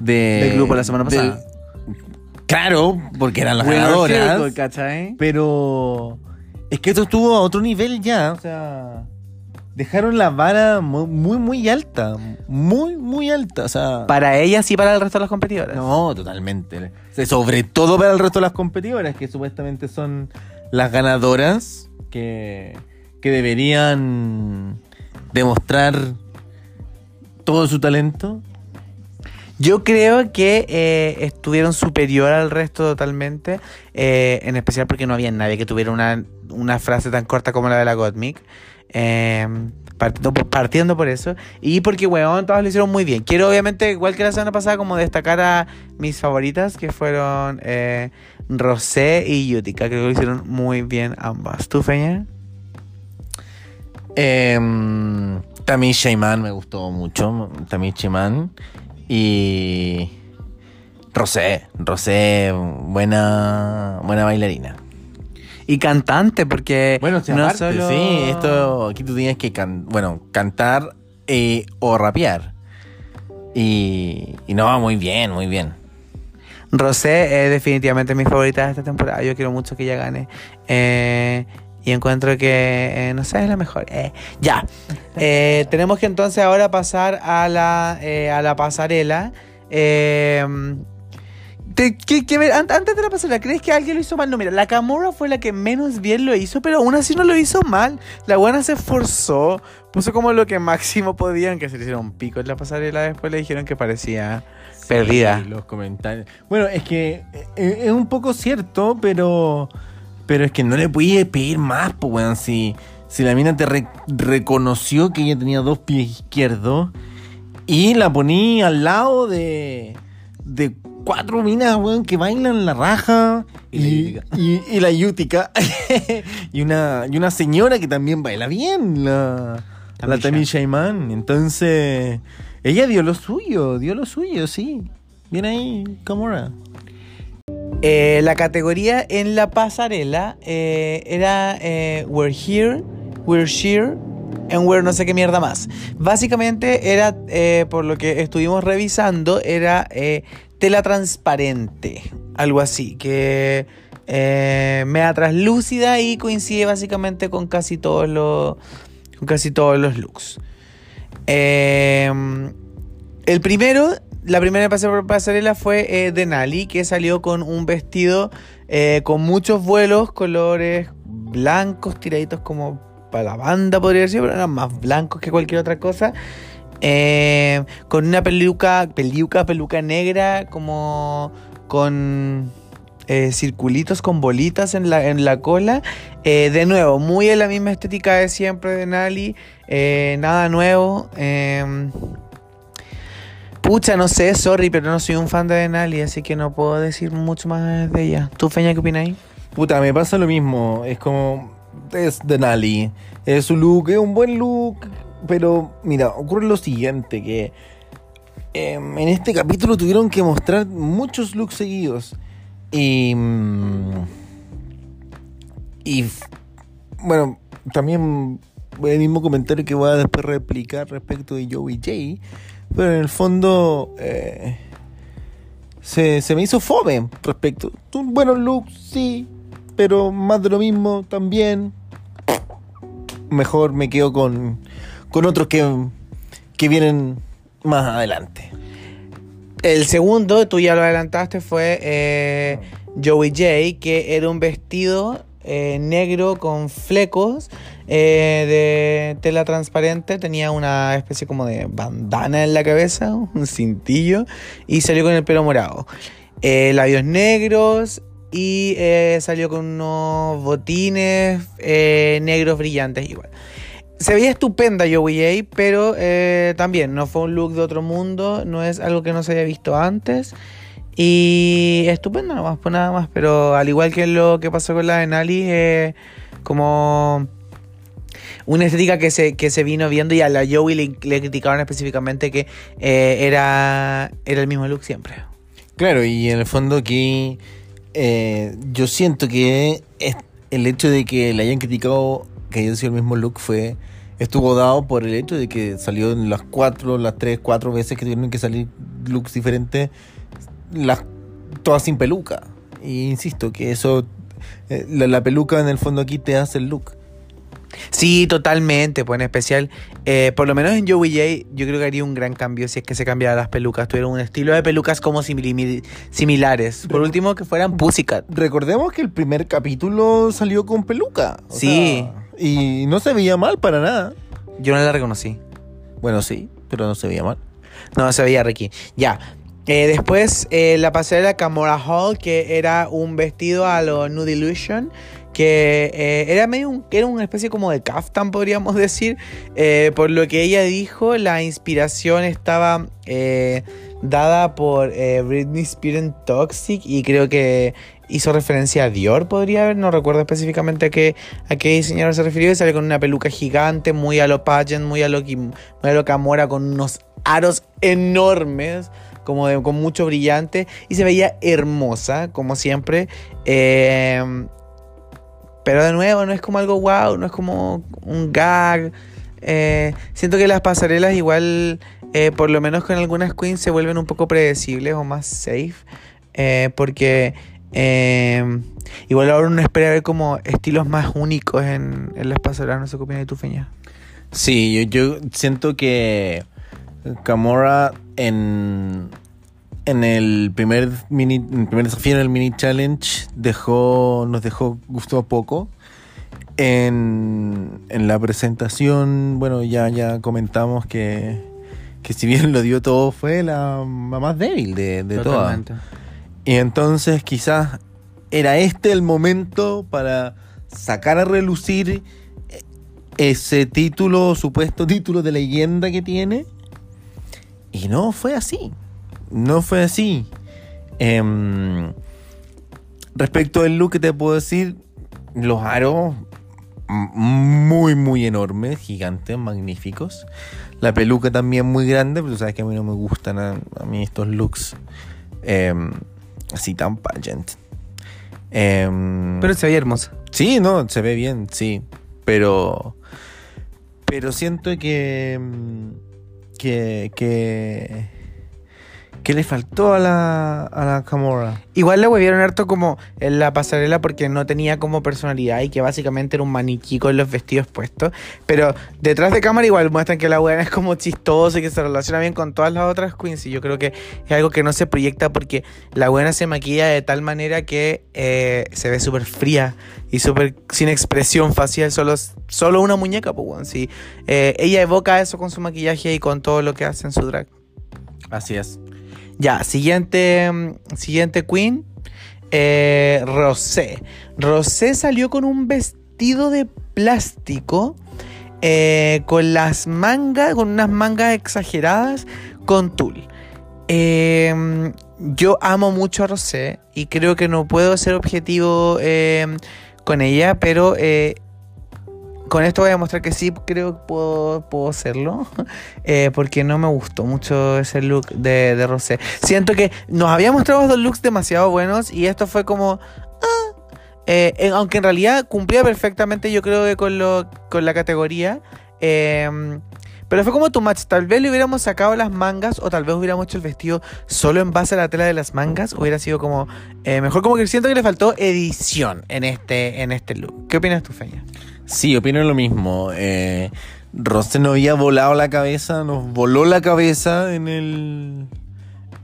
De, Del grupo la semana de- pasada. Claro, porque eran las ganadoras. ¿cachai? Pero es que esto estuvo a otro nivel ya. O sea, dejaron la vara mu- muy, muy alta. Muy, muy alta. O sea, Para ellas y para el resto de las competidoras. no, totalmente. O sea, sobre todo para el resto de las competidoras, que supuestamente son las ganadoras que, que deberían demostrar todo su talento. Yo creo que eh, estuvieron superior al resto totalmente, eh, en especial porque no había nadie que tuviera una, una frase tan corta como la de la Gottmik. Partiendo por, partiendo por eso. Y porque, weón, todas lo hicieron muy bien. Quiero, obviamente, igual que la semana pasada, como destacar a mis favoritas, que fueron eh, Rosé y Yutica. Creo que lo hicieron muy bien ambas. ¿Tú, Feña? Eh, Shayman me gustó mucho. Tamish Shayman. Y. Rosé. Rosé, buena, buena bailarina. Y cantante, porque Bueno, si no aparte, solo... sí, esto aquí tú tienes que can- bueno, cantar eh, o rapear. Y, y no, muy bien, muy bien. Rosé es definitivamente mi favorita de esta temporada. Yo quiero mucho que ella gane. Eh, y encuentro que, eh, no sé, es la mejor. Eh, ya. Eh, tenemos que entonces ahora pasar a la, eh, a la pasarela. Te- que- que ver, an- antes de la pasarela, ¿crees que alguien lo hizo mal? No, mira, la Camorra fue la que menos bien lo hizo, pero aún así no lo hizo mal. La buena se esforzó, puso como lo que máximo podían, que se le hicieron pico en la pasarela. Después le dijeron que parecía perdida. Sí, los comentarios. Bueno, es que es un poco cierto, pero pero es que no le podía pedir más, pues, weón. Si, si la mina te re- reconoció que ella tenía dos pies izquierdos y la poní al lado de, de cuatro minas, weón, que bailan la raja. Y la Yutica. y- y la Yutica. y, una, y una señora que también baila bien, la, la Tamisha. Tamisha Iman. Entonces, ella dio lo suyo, dio lo suyo, sí. Bien ahí, Camora. Eh, la categoría en la pasarela eh, era eh, We're Here, We're Sheer, and We're no sé qué mierda más. Básicamente era, por lo que estuvimos revisando, era tela transparente, algo así, que mea translúcida y coincide básicamente con casi todos los, con casi todos los looks. El primero, la primera pas- pasarela fue eh, Denali, que salió con un vestido eh, con muchos vuelos, colores blancos, tiraditos como para la banda, podría decir, pero eran más blancos que cualquier otra cosa. Eh, con una peluca, peluca, peluca negra, como con eh, circulitos con bolitas en la, en la cola. De nuevo, muy en la misma estética de siempre de Nali. nada nuevo. Pucha, no sé, sorry, pero no soy un fan de Denali, así que no puedo decir mucho más de ella. ¿Tú, Feña, qué opináis? Puta, me pasa lo mismo. Es como. Es Denali. Es su look, es un buen look. Pero, mira, ocurre lo siguiente: que em, en este capítulo tuvieron que mostrar muchos looks seguidos. Y. mm, Y. Bueno, también el mismo comentario que voy a después replicar respecto de Joey J. Pero en el fondo. eh, se, se me hizo fome respecto. Un buenos looks, sí, pero más de lo mismo también. Mejor me quedo con, con otros que, que vienen más adelante. El segundo, tú ya lo adelantaste, fue eh, Joey J, que era un vestido eh, negro con flecos eh, de tela transparente. Tenía una especie como de bandana en la cabeza, un cintillo, y salió con el pelo morado. Eh, labios negros y eh, salió con unos botines eh, negros brillantes igual. Se veía estupenda Joey J, pero también no fue un look de otro mundo, no es algo que no se haya visto antes. Y estupenda nomás, pues nada más. Pero al igual que lo que pasó con la de Nali, eh, como una estética que se, que se vino viendo y a la Joey le, criticaron específicamente que eh, era, era el mismo look siempre. Claro, y en el fondo aquí eh, yo siento que el hecho de que le hayan criticado que haya sido el mismo look fue estuvo dado por el hecho de que salió en las cuatro, las tres, cuatro veces que tuvieron que salir looks diferentes, las todas sin peluca. Y insisto que eso, eh, la, la peluca en el fondo aquí te hace el look. Sí, totalmente, pues en especial, eh, por lo menos en Joey J, yo creo que haría un gran cambio si es que se cambiara las pelucas, tuvieran un estilo de pelucas como similares. Por último, que fueran Pussycat. Recordemos que el primer capítulo salió con peluca. Sí. sea, y no se veía mal para nada. Yo no la reconocí. Bueno, sí, pero no se veía mal. No, se veía Ricky. Ya. Eh, después, eh, la pasarela Camora Hall, que era un vestido a lo Nude Illusion, que eh, era medio un, era una especie como de kaftan, podríamos decir. Por lo que ella dijo, la inspiración estaba dada por Britney Spears Toxic y creo que hizo referencia a Dior, podría haber, no recuerdo específicamente a qué, diseñador se refirió, sale con una peluca gigante, muy a lo pageant, muy a lo, muy a lo Camora, con unos aros enormes, como de, con mucho brillante, y se veía hermosa, como siempre. Eh, pero de nuevo, no es como algo wow, no es como un gag. Eh, siento que las pasarelas igual, eh, por lo menos con algunas queens, se vuelven un poco predecibles o más safe. porque igual ahora uno espera ver como estilos más únicos en, las pasarelas. No sé qué opinas de tu feña. Sí, yo, yo siento que Camora en, en el primer mini el primer desafío en el mini challenge dejó nos dejó gustó poco. En, en la presentación bueno ya ya comentamos que, que si bien lo dio todo fue la, más débil de, de todas. Y entonces quizás era este el momento para sacar a relucir ese título supuesto título de leyenda que tiene y no fue así. No fue así. Em, respecto al look te puedo decir, los aros muy, muy enormes, gigantes, magníficos. La peluca también muy grande, pero tú sabes que a mí no me gustan a, mí estos looks em, así tan pageant. Em, pero se ve hermosa. Sí, no, se ve bien, sí. Pero. Pero siento que que, que, que le faltó a la, a la Camorra. Igual le huevieron harto como en la pasarela porque no tenía como personalidad y que básicamente era un maniquí con los vestidos puestos. Pero detrás de cámara igual muestran que la buena es como chistosa y que se relaciona bien con todas las otras queens. Y yo creo que es algo que no se proyecta porque la buena se maquilla de tal manera que eh, se ve súper fría y súper sin expresión facial. Solo, solo una muñeca, pues bueno, sí. Eh, ella evoca eso con su maquillaje y con todo lo que hace en su drag. Así es. Ya, siguiente, siguiente queen. Eh, Rosé. Rosé salió con un vestido de plástico. Eh, con las mangas, con unas mangas exageradas con tul. Eh, yo amo mucho a Rosé y creo que no puedo ser objetivo con ella, pero con esto voy a mostrar que sí creo que puedo, puedo hacerlo. Eh, porque no me gustó mucho ese look de, de Rosé. Siento que nos había mostrado dos looks demasiado buenos y esto fue como. Ah, eh, aunque en realidad cumplía perfectamente, yo creo que con, lo, con la categoría. Em, pero fue como tu match. Tal vez le hubiéramos sacado las mangas o tal vez hubiéramos hecho el vestido solo en base a la tela de las mangas. Hubiera sido como eh, mejor. Como que siento que le faltó edición en este, en este look. ¿Qué opinas tú, Feña? Sí, opino lo mismo. Eh, nos había volado la cabeza, nos voló la cabeza en el.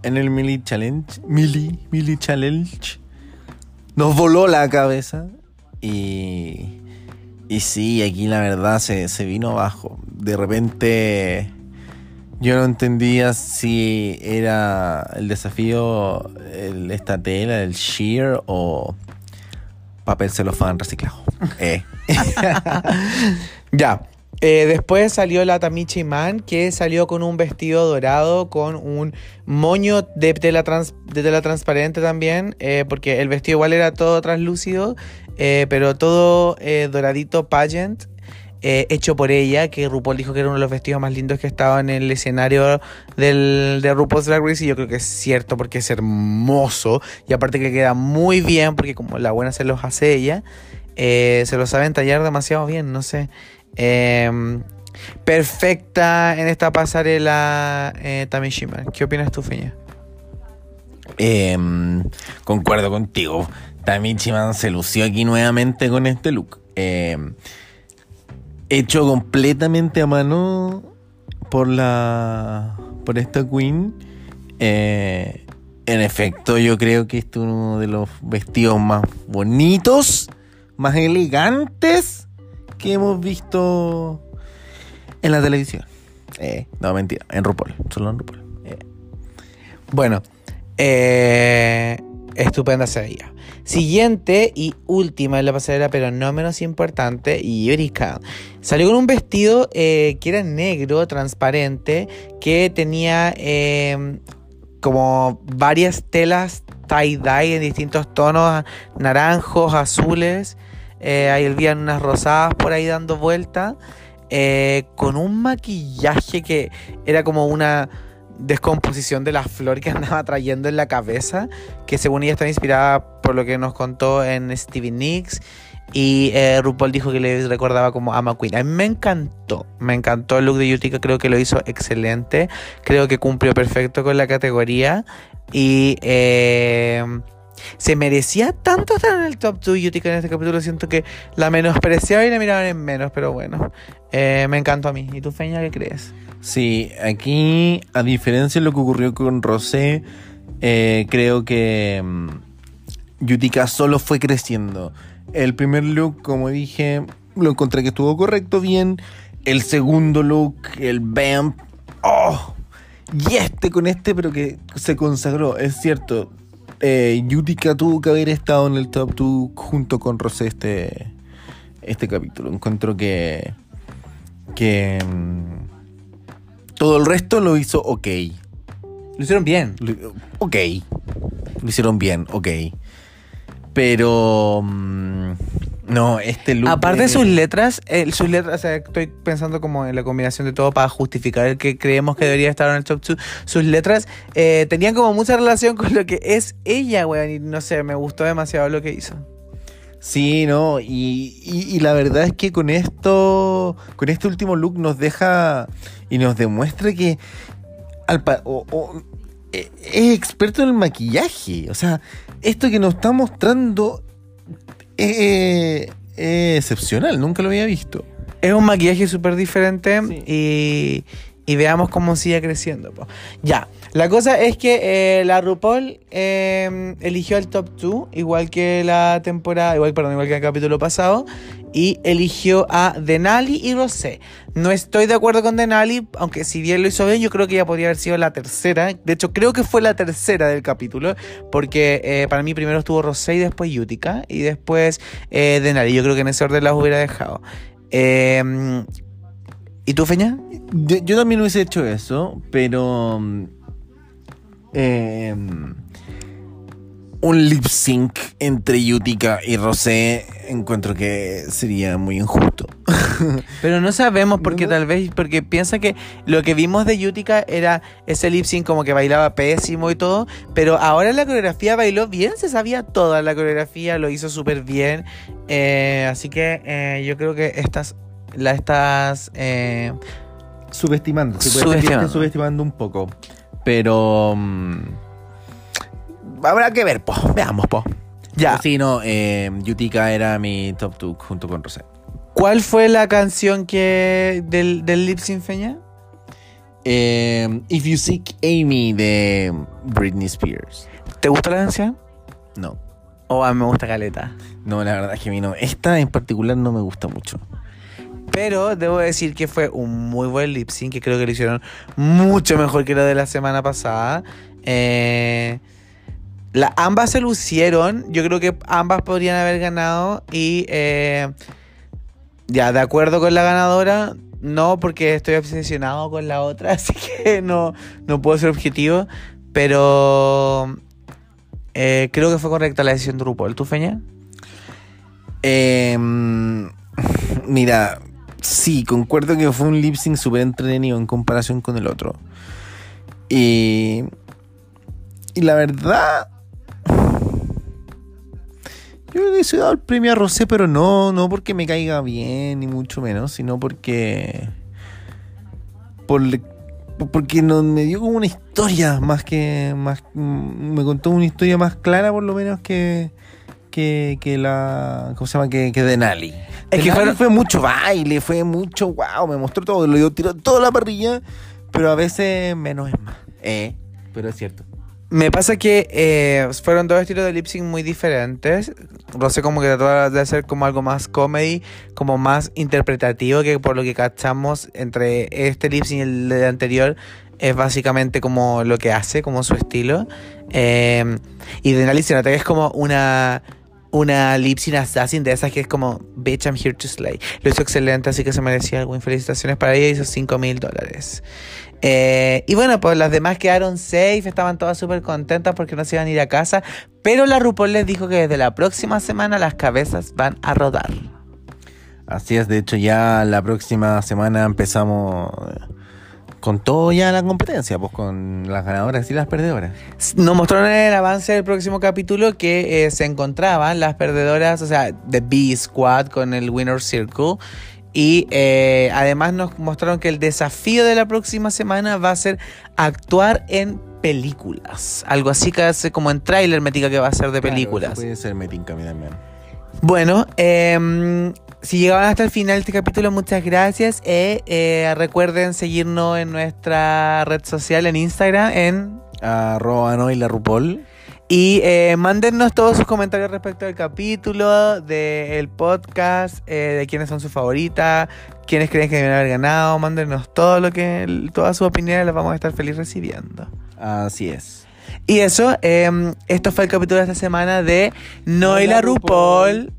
En el Mili Challenge. Mili, Mili Challenge. Nos voló la cabeza. Y. Y sí, aquí la verdad se, se vino abajo. De repente. Yo no entendía si era el desafío, el, esta tela, el sheer o papel celofán reciclado. Eh. ya. Eh, después salió la Tamichi Man, que salió con un vestido dorado, con un moño de tela, de tela transparente también, eh, porque el vestido igual era todo translúcido, pero todo doradito pageant. hecho por ella, que RuPaul dijo que era uno de los vestidos más lindos que estaba en el escenario del, de RuPaul's Drag Race y yo creo que es cierto porque es hermoso y aparte que queda muy bien porque como la buena se los hace ella. Eh, se lo saben tallar demasiado bien, no sé. Em, perfecta en esta pasarela eh, Tamishima. ¿Qué opinas tú, Feña? Em, concuerdo contigo. Tamishima se lució aquí nuevamente con este look. Em, hecho completamente a mano por la. por esta queen. Eh, en efecto, yo creo que este es uno de los vestidos más bonitos más elegantes que hemos visto en la televisión. Eh, no, mentira, en RuPaul, solo en RuPaul. Eh. Bueno, eh, estupenda se Siguiente y última en la pasarela, pero no menos importante, Yurika. Salió con un vestido eh, que era negro, transparente, que tenía eh, como varias telas tie-dye en distintos tonos, naranjos, azules. Eh, ahí habían unas rosadas por ahí dando vuelta. Eh, con un maquillaje que era como una descomposición de la flor que andaba trayendo en la cabeza, que según ella estaba inspirada por lo que nos contó en Stevie Nicks. Y eh, RuPaul dijo que le recordaba como a McQueen. A mí me encantó, me encantó el look de Utica, creo que lo hizo excelente, creo que cumplió perfecto con la categoría. Y eh, se merecía tanto estar en el top 2 Utica en este capítulo. Siento que la menospreciaba y la miraban en menos, pero bueno, eh, me encantó a mí. ¿Y tú, Feña, qué crees? Sí, aquí, a diferencia de lo que ocurrió con Rosé, eh, creo que um, Utica solo fue creciendo. El primer look, como dije, lo encontré que estuvo correcto, bien. El segundo look, el vamp, oh, y este con este, pero que se consagró, es cierto. Eh, Utica tuvo que haber estado en el top 2 junto con Rosé este, este capítulo. Encuentro que, que um, todo el resto lo hizo ok. Lo hicieron bien. Lo- ok. Lo hicieron bien, ok. Pero. mm, no, este look. Aparte de sus letras, eh, sus letras, o sea, estoy pensando como en la combinación de todo para justificar el que creemos que debería estar en el top 2. Sus letras eh, tenían como mucha relación con lo que es ella, weón. Y no sé, me gustó demasiado lo que hizo. Sí, no, y, y- y la verdad es que con esto, con este último look nos deja y nos demuestra que al pa- o- o- e- es experto en el maquillaje. O sea, esto que nos está mostrando es, es excepcional, nunca lo había visto. Es un maquillaje súper diferente Sí. y, y veamos cómo sigue creciendo. po. Ya, la cosa es que eh, la RuPaul eh, eligió el top 2, igual que la temporada, igual, perdón, igual que el capítulo pasado, y eligió a Denali y Rosé. No estoy de acuerdo con Denali, aunque si bien lo hizo bien, yo creo que ya podría haber sido la tercera. De hecho, creo que fue la tercera del capítulo, porque eh, para mí primero estuvo Rosé y después Utica, y después eh, Denali. Yo creo que en ese orden las hubiera dejado. Eh, ¿Y tú, Feña? Yo, también hubiese hecho eso, pero. eh, un lip sync entre Utica y Rosé encuentro que sería muy injusto. Pero no sabemos porque No. tal vez, porque piensa que lo que vimos de Utica era ese lip sync como que bailaba pésimo y todo, pero ahora la coreografía bailó bien, se sabía toda la coreografía, lo hizo súper bien, eh, así que eh, yo creo que estas, la estas, eh, Subestimando, se puede Subestimando. subestimando un poco. Pero. mm, habrá que ver, po. Veamos, po. ya. Sí, no, eh, Utica era mi top 2 junto con Rosé. ¿Cuál fue la canción que del, del lip sync, Feña? Eh, If You Seek Amy de Britney Spears. ¿Te gustó la canción? No. O a mí me gusta Caleta. No, la verdad es que a mí no. Esta en particular no me gusta mucho. Pero debo decir que fue un muy buen lip sync, que creo que lo hicieron mucho mejor que lo de la semana pasada. Eh, la, ambas se lucieron, yo creo que ambas podrían haber ganado y eh, ya, de acuerdo con la ganadora, no porque estoy obsesionado con la otra, así que no, no puedo ser objetivo, pero eh, creo que fue correcta la decisión de RuPaul. ¿Tú, Feña? Eh, mira, sí, concuerdo que fue un lip sync súper entretenido en comparación con el otro. Y, y la verdad, yo le he dado el premio a Rosé, pero no, no porque me caiga bien, ni mucho menos, sino porque. Por, porque no, me dio como una historia más que. Más, mm, me contó una historia más clara, por lo menos, que. Que, que la. ¿Cómo se llama? Que, que Denali. Es que fue mucho baile, fue mucho. ¡Wow! Me mostró todo, lo dio tiró toda la parrilla, pero a veces menos es más. Eh, pero es cierto. Me pasa que eh, fueron dos estilos de lip sync muy diferentes. Rosé como que trató de hacer como algo más comedy, como más interpretativo, que por lo que cachamos entre este lip sync y el de anterior es básicamente como lo que hace, como su estilo. Eh, y Denali se nota que es como una una lip sync assassin de esas que es como Bitch, I'm here to slay. Lo hizo excelente, así que se merecía algo. Felicitaciones para ella, hizo 5 mil dólares. Eh, y bueno, pues las demás quedaron safe, estaban todas súper contentas porque no se iban a ir a casa. Pero la RuPaul les dijo que desde la próxima semana las cabezas van a rodar. Así es, de hecho ya la próxima semana empezamos con todo ya la competencia, pues con las ganadoras y las perdedoras. Nos mostraron en el avance del próximo capítulo que eh, se encontraban las perdedoras, o sea, The B Squad con el Winner Circle. Y eh, además nos mostraron que el desafío de la próxima semana va a ser actuar en películas. Algo así que hace como en tráiler me que va a ser de películas. puede ser metinca también. Bueno, eh, si llegaban hasta el final de este capítulo, muchas gracias. Eh, eh, recuerden seguirnos en nuestra red social, en Instagram, en arroba no y la Rupol. Y eh, mándennos todos sus comentarios respecto al capítulo, del podcast, de quiénes son sus favoritas, quiénes creen que deben haber ganado. Mándennos todo lo que, todas sus opiniones las vamos a estar feliz recibiendo. Así es. Y eso, esto fue el capítulo de esta semana de No, y la RuPaul.